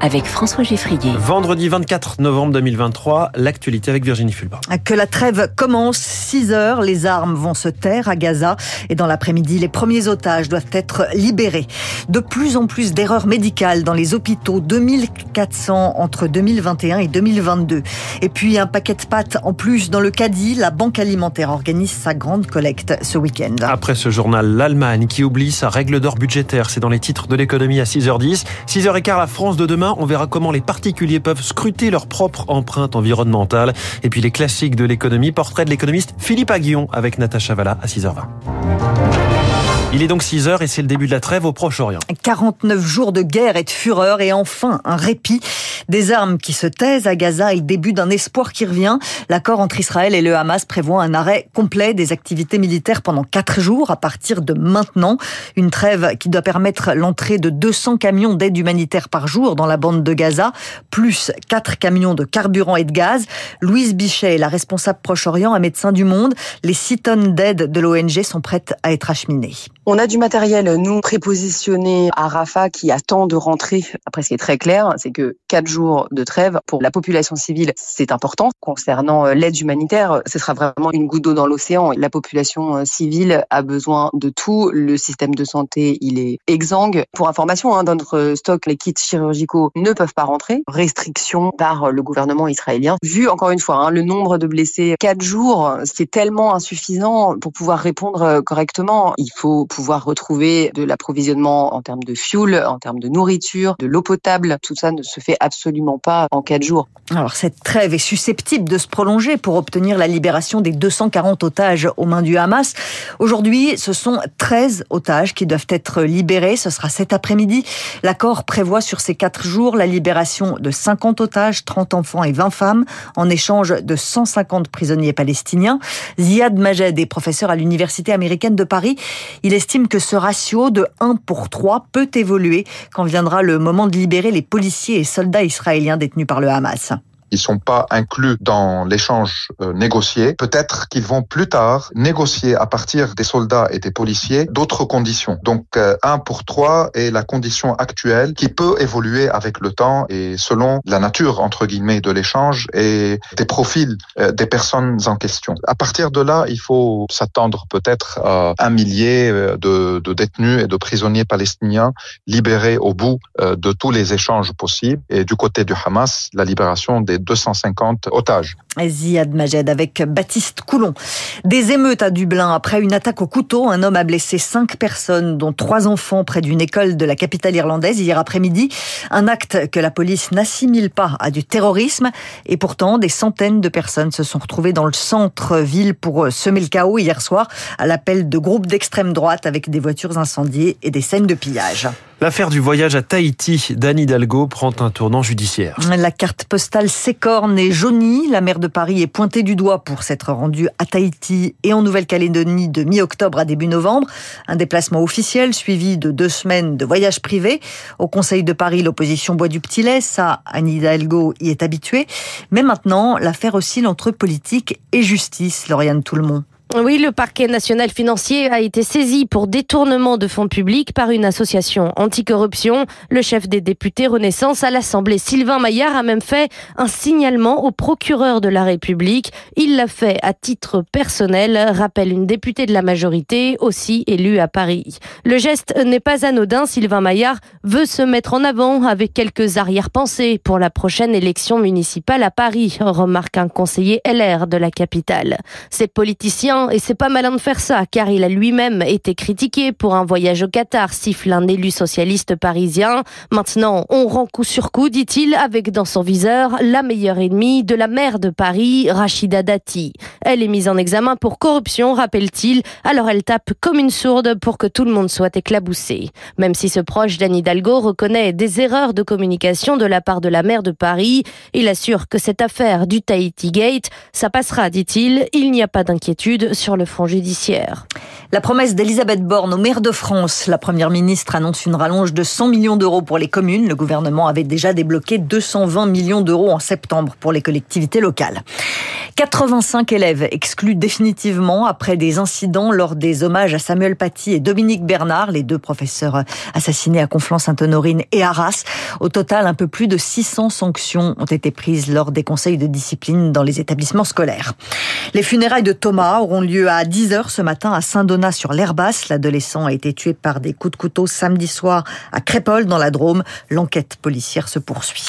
avec François Geffrier. Vendredi 24 novembre 2023, l'actualité avec Virginie Fulba. Que la trêve commence, 6 heures, les armes vont se taire à Gaza et dans l'après-midi, les premiers otages doivent être libérés. De plus en plus d'erreurs médicales dans les hôpitaux, 2400 entre 2021 et 2022. Et puis un paquet de pâtes en plus dans le caddie, la Banque alimentaire organise sa grande collecte ce week-end. Après ce journal, l'Allemagne qui oublie sa règle d'or budgétaire, c'est dans les titres de l'économie à 6h10. 6h15, la France de demain on verra comment les particuliers peuvent scruter leur propre empreinte environnementale. Et puis les classiques de l'économie, portrait de l'économiste Philippe Aguillon avec Natacha Valla à 6h20. Il est donc 6 heures et c'est le début de la trêve au Proche-Orient. 49 jours de guerre et de fureur et enfin un répit. Des armes qui se taisent à Gaza et début d'un espoir qui revient. L'accord entre Israël et le Hamas prévoit un arrêt complet des activités militaires pendant 4 jours à partir de maintenant. Une trêve qui doit permettre l'entrée de 200 camions d'aide humanitaire par jour dans la bande de Gaza, plus 4 camions de carburant et de gaz. Louise Bichet, la responsable Proche-Orient, un médecin du monde. Les 6 tonnes d'aide de l'ONG sont prêtes à être acheminées. On a du matériel, nous, prépositionné à Rafah qui attend de rentrer. Après, ce qui est très clair, c'est que quatre jours de trêve pour la population civile, c'est important. Concernant euh, l'aide humanitaire, ce sera vraiment une goutte d'eau dans l'océan. La population euh, civile a besoin de tout. Le système de santé, il est exsangue. Pour information, hein, dans notre stock, les kits chirurgicaux ne peuvent pas rentrer. Restriction par le gouvernement israélien. Vu, encore une fois, hein, le nombre de blessés, quatre jours, c'est tellement insuffisant pour pouvoir répondre euh, correctement. Il faut retrouver de l'approvisionnement en termes de fuel, en termes de nourriture, de l'eau potable. Tout ça ne se fait absolument pas en quatre jours. Alors cette trêve est susceptible de se prolonger pour obtenir la libération des 240 otages aux mains du Hamas. Aujourd'hui, ce sont 13 otages qui doivent être libérés. Ce sera cet après-midi. L'accord prévoit sur ces quatre jours la libération de 50 otages, 30 enfants et 20 femmes, en échange de 150 prisonniers palestiniens. Ziad Majed est professeur à l'Université américaine de Paris. Il est estime que ce ratio de 1 pour 3 peut évoluer quand viendra le moment de libérer les policiers et soldats israéliens détenus par le Hamas ils sont pas inclus dans l'échange euh, négocié. Peut-être qu'ils vont plus tard négocier à partir des soldats et des policiers d'autres conditions. Donc euh, un pour trois est la condition actuelle qui peut évoluer avec le temps et selon la nature entre guillemets de l'échange et des profils euh, des personnes en question. À partir de là, il faut s'attendre peut-être à un millier de, de détenus et de prisonniers palestiniens libérés au bout de tous les échanges possibles. Et du côté du Hamas, la libération des 250 otages. Ziad Majed avec Baptiste Coulon. Des émeutes à Dublin après une attaque au couteau. Un homme a blessé cinq personnes, dont trois enfants, près d'une école de la capitale irlandaise hier après-midi. Un acte que la police n'assimile pas à du terrorisme. Et pourtant, des centaines de personnes se sont retrouvées dans le centre-ville pour semer le chaos hier soir à l'appel de groupes d'extrême droite avec des voitures incendiées et des scènes de pillage. L'affaire du voyage à Tahiti d'Anne Hidalgo prend un tournant judiciaire. La carte postale s'écorne et jaunie. La maire de Paris est pointée du doigt pour s'être rendue à Tahiti et en Nouvelle-Calédonie de mi-octobre à début novembre. Un déplacement officiel suivi de deux semaines de voyage privé. Au Conseil de Paris, l'opposition boit du petit lait. Ça, Anne Hidalgo y est habituée. Mais maintenant, l'affaire oscille entre politique et justice, Lauriane Tout-le-Monde. Oui, le parquet national financier a été saisi pour détournement de fonds publics par une association anticorruption. Le chef des députés Renaissance à l'Assemblée, Sylvain Maillard, a même fait un signalement au procureur de la République. Il l'a fait à titre personnel, rappelle une députée de la majorité, aussi élue à Paris. Le geste n'est pas anodin. Sylvain Maillard veut se mettre en avant avec quelques arrière-pensées pour la prochaine élection municipale à Paris, remarque un conseiller LR de la capitale. Ces politiciens et c'est pas malin de faire ça, car il a lui-même été critiqué pour un voyage au Qatar, siffle un élu socialiste parisien. Maintenant, on rend coup sur coup, dit-il, avec dans son viseur la meilleure ennemie de la maire de Paris, Rachida Dati. Elle est mise en examen pour corruption, rappelle-t-il, alors elle tape comme une sourde pour que tout le monde soit éclaboussé. Même si ce proche d'Anne Hidalgo reconnaît des erreurs de communication de la part de la maire de Paris, il assure que cette affaire du Tahiti Gate, ça passera, dit-il, il n'y a pas d'inquiétude, sur le front judiciaire. La promesse d'Elisabeth Borne au maire de France. La première ministre annonce une rallonge de 100 millions d'euros pour les communes. Le gouvernement avait déjà débloqué 220 millions d'euros en septembre pour les collectivités locales. 85 élèves exclus définitivement après des incidents lors des hommages à Samuel Paty et Dominique Bernard, les deux professeurs assassinés à Conflans-Sainte-Honorine et Arras. Au total, un peu plus de 600 sanctions ont été prises lors des conseils de discipline dans les établissements scolaires. Les funérailles de Thomas auront lieu à 10h ce matin à Saint-Donat sur l'Herbasse. L'adolescent a été tué par des coups de couteau samedi soir à Crépole dans la Drôme. L'enquête policière se poursuit.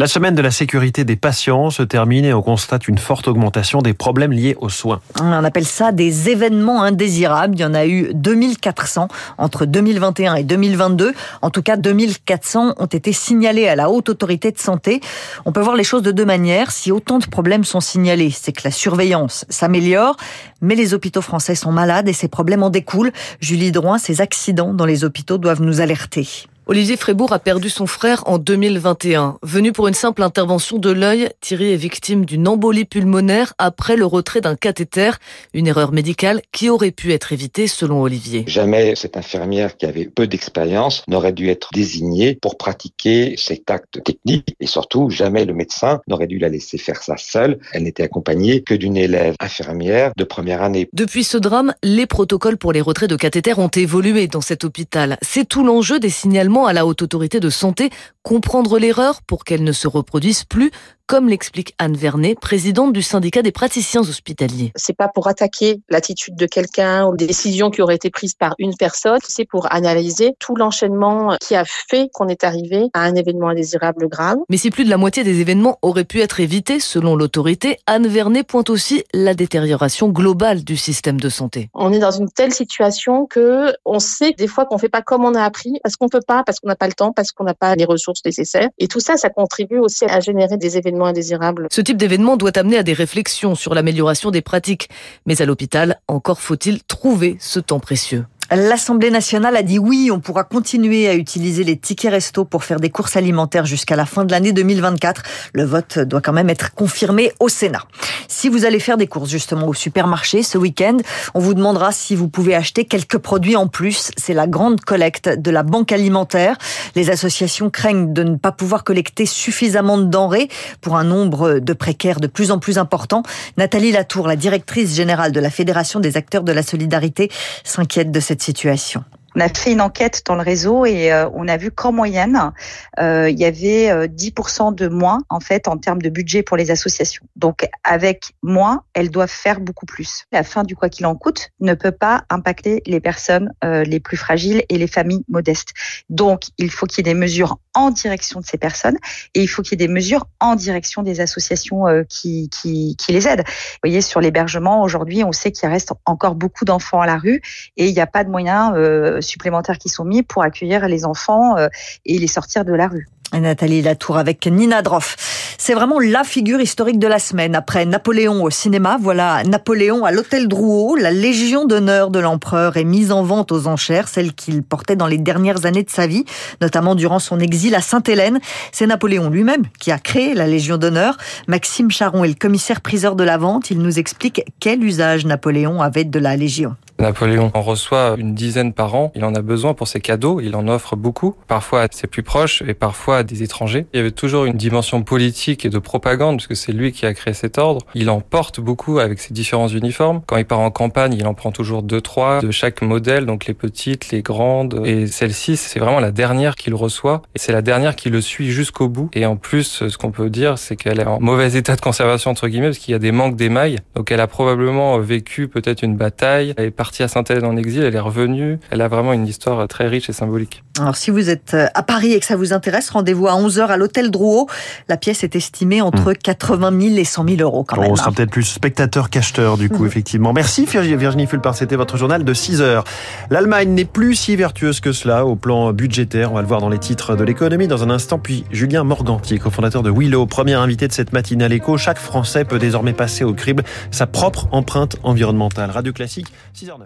La semaine de la sécurité des patients se termine et on constate une forte augmentation des problèmes liés aux soins. On appelle ça des événements indésirables. Il y en a eu 2400 entre 2021 et 2022. En tout cas, 2400 ont été signalés à la haute autorité de santé. On peut voir les choses de deux manières. Si autant de problèmes sont signalés, c'est que la surveillance s'améliore, mais les hôpitaux français sont malades et ces problèmes en découlent. Julie Drouin, ces accidents dans les hôpitaux doivent nous alerter. Olivier Frébourg a perdu son frère en 2021. Venu pour une simple intervention de l'œil, Thierry est victime d'une embolie pulmonaire après le retrait d'un cathéter, une erreur médicale qui aurait pu être évitée selon Olivier. Jamais cette infirmière qui avait peu d'expérience n'aurait dû être désignée pour pratiquer cet acte technique et surtout jamais le médecin n'aurait dû la laisser faire ça seule. Elle n'était accompagnée que d'une élève infirmière de première année. Depuis ce drame, les protocoles pour les retraits de cathéter ont évolué dans cet hôpital. C'est tout l'enjeu des signalements à la haute autorité de santé comprendre l'erreur pour qu'elle ne se reproduise plus, comme l'explique Anne Vernet, présidente du syndicat des praticiens hospitaliers. C'est pas pour attaquer l'attitude de quelqu'un ou des décisions qui auraient été prises par une personne, c'est pour analyser tout l'enchaînement qui a fait qu'on est arrivé à un événement indésirable grave. Mais si plus de la moitié des événements auraient pu être évités, selon l'autorité, Anne Vernet pointe aussi la détérioration globale du système de santé. On est dans une telle situation que on sait des fois qu'on fait pas comme on a appris, parce qu'on peut pas, parce qu'on n'a pas le temps, parce qu'on n'a pas les ressources nécessaires. Et tout ça, ça contribue aussi à générer des événements indésirables. Ce type d'événement doit amener à des réflexions sur l'amélioration des pratiques. Mais à l'hôpital, encore faut-il trouver ce temps précieux. L'Assemblée nationale a dit oui, on pourra continuer à utiliser les tickets resto pour faire des courses alimentaires jusqu'à la fin de l'année 2024. Le vote doit quand même être confirmé au Sénat. Si vous allez faire des courses justement au supermarché ce week-end, on vous demandera si vous pouvez acheter quelques produits en plus. C'est la grande collecte de la banque alimentaire. Les associations craignent de ne pas pouvoir collecter suffisamment de denrées pour un nombre de précaires de plus en plus important. Nathalie Latour, la directrice générale de la Fédération des acteurs de la solidarité, s'inquiète de cette situation on a fait une enquête dans le réseau et euh, on a vu qu'en moyenne, euh, il y avait euh, 10% de moins en fait en termes de budget pour les associations. Donc avec moins, elles doivent faire beaucoup plus. La fin du quoi qu'il en coûte ne peut pas impacter les personnes euh, les plus fragiles et les familles modestes. Donc il faut qu'il y ait des mesures en direction de ces personnes et il faut qu'il y ait des mesures en direction des associations euh, qui, qui, qui les aident. Vous voyez sur l'hébergement aujourd'hui, on sait qu'il reste encore beaucoup d'enfants à la rue et il n'y a pas de moyens supplémentaires qui sont mis pour accueillir les enfants euh, et les sortir de la rue. Nathalie Latour avec Nina Droff. C'est vraiment la figure historique de la semaine. Après Napoléon au cinéma, voilà Napoléon à l'hôtel Drouot. La Légion d'honneur de l'empereur est mise en vente aux enchères, celle qu'il portait dans les dernières années de sa vie, notamment durant son exil à Sainte-Hélène. C'est Napoléon lui-même qui a créé la Légion d'honneur. Maxime Charon est le commissaire priseur de la vente. Il nous explique quel usage Napoléon avait de la Légion. Napoléon en reçoit une dizaine par an. Il en a besoin pour ses cadeaux. Il en offre beaucoup, parfois à ses plus proches et parfois à des étrangers. Il y avait toujours une dimension politique et de propagande puisque c'est lui qui a créé cet ordre. Il en porte beaucoup avec ses différents uniformes. Quand il part en campagne, il en prend toujours deux, trois de chaque modèle, donc les petites, les grandes. Et celle-ci, c'est vraiment la dernière qu'il reçoit et c'est la dernière qui le suit jusqu'au bout. Et en plus, ce qu'on peut dire, c'est qu'elle est en mauvais état de conservation entre guillemets parce qu'il y a des manques d'émail. Donc elle a probablement vécu peut-être une bataille. Elle est partie à Sainte-Hélène en exil, elle est revenue. Elle a vraiment une histoire très riche et symbolique. Alors si vous êtes euh, à Paris et que ça vous intéresse, rendez-vous à 11h à l'hôtel Drouot. La pièce est estimée entre 80 000 et 100 000 euros quand même. On sera hein. peut-être plus spectateur qu'acheteur du coup, mmh. effectivement. Merci Virginie Fulpar, c'était votre journal de 6 heures. L'Allemagne n'est plus si vertueuse que cela au plan budgétaire. On va le voir dans les titres de l'économie dans un instant. Puis Julien Morganti, cofondateur de Willow, premier invité de cette matinale éco. Chaque Français peut désormais passer au crible sa propre empreinte environnementale. Radio Classique, 6h09.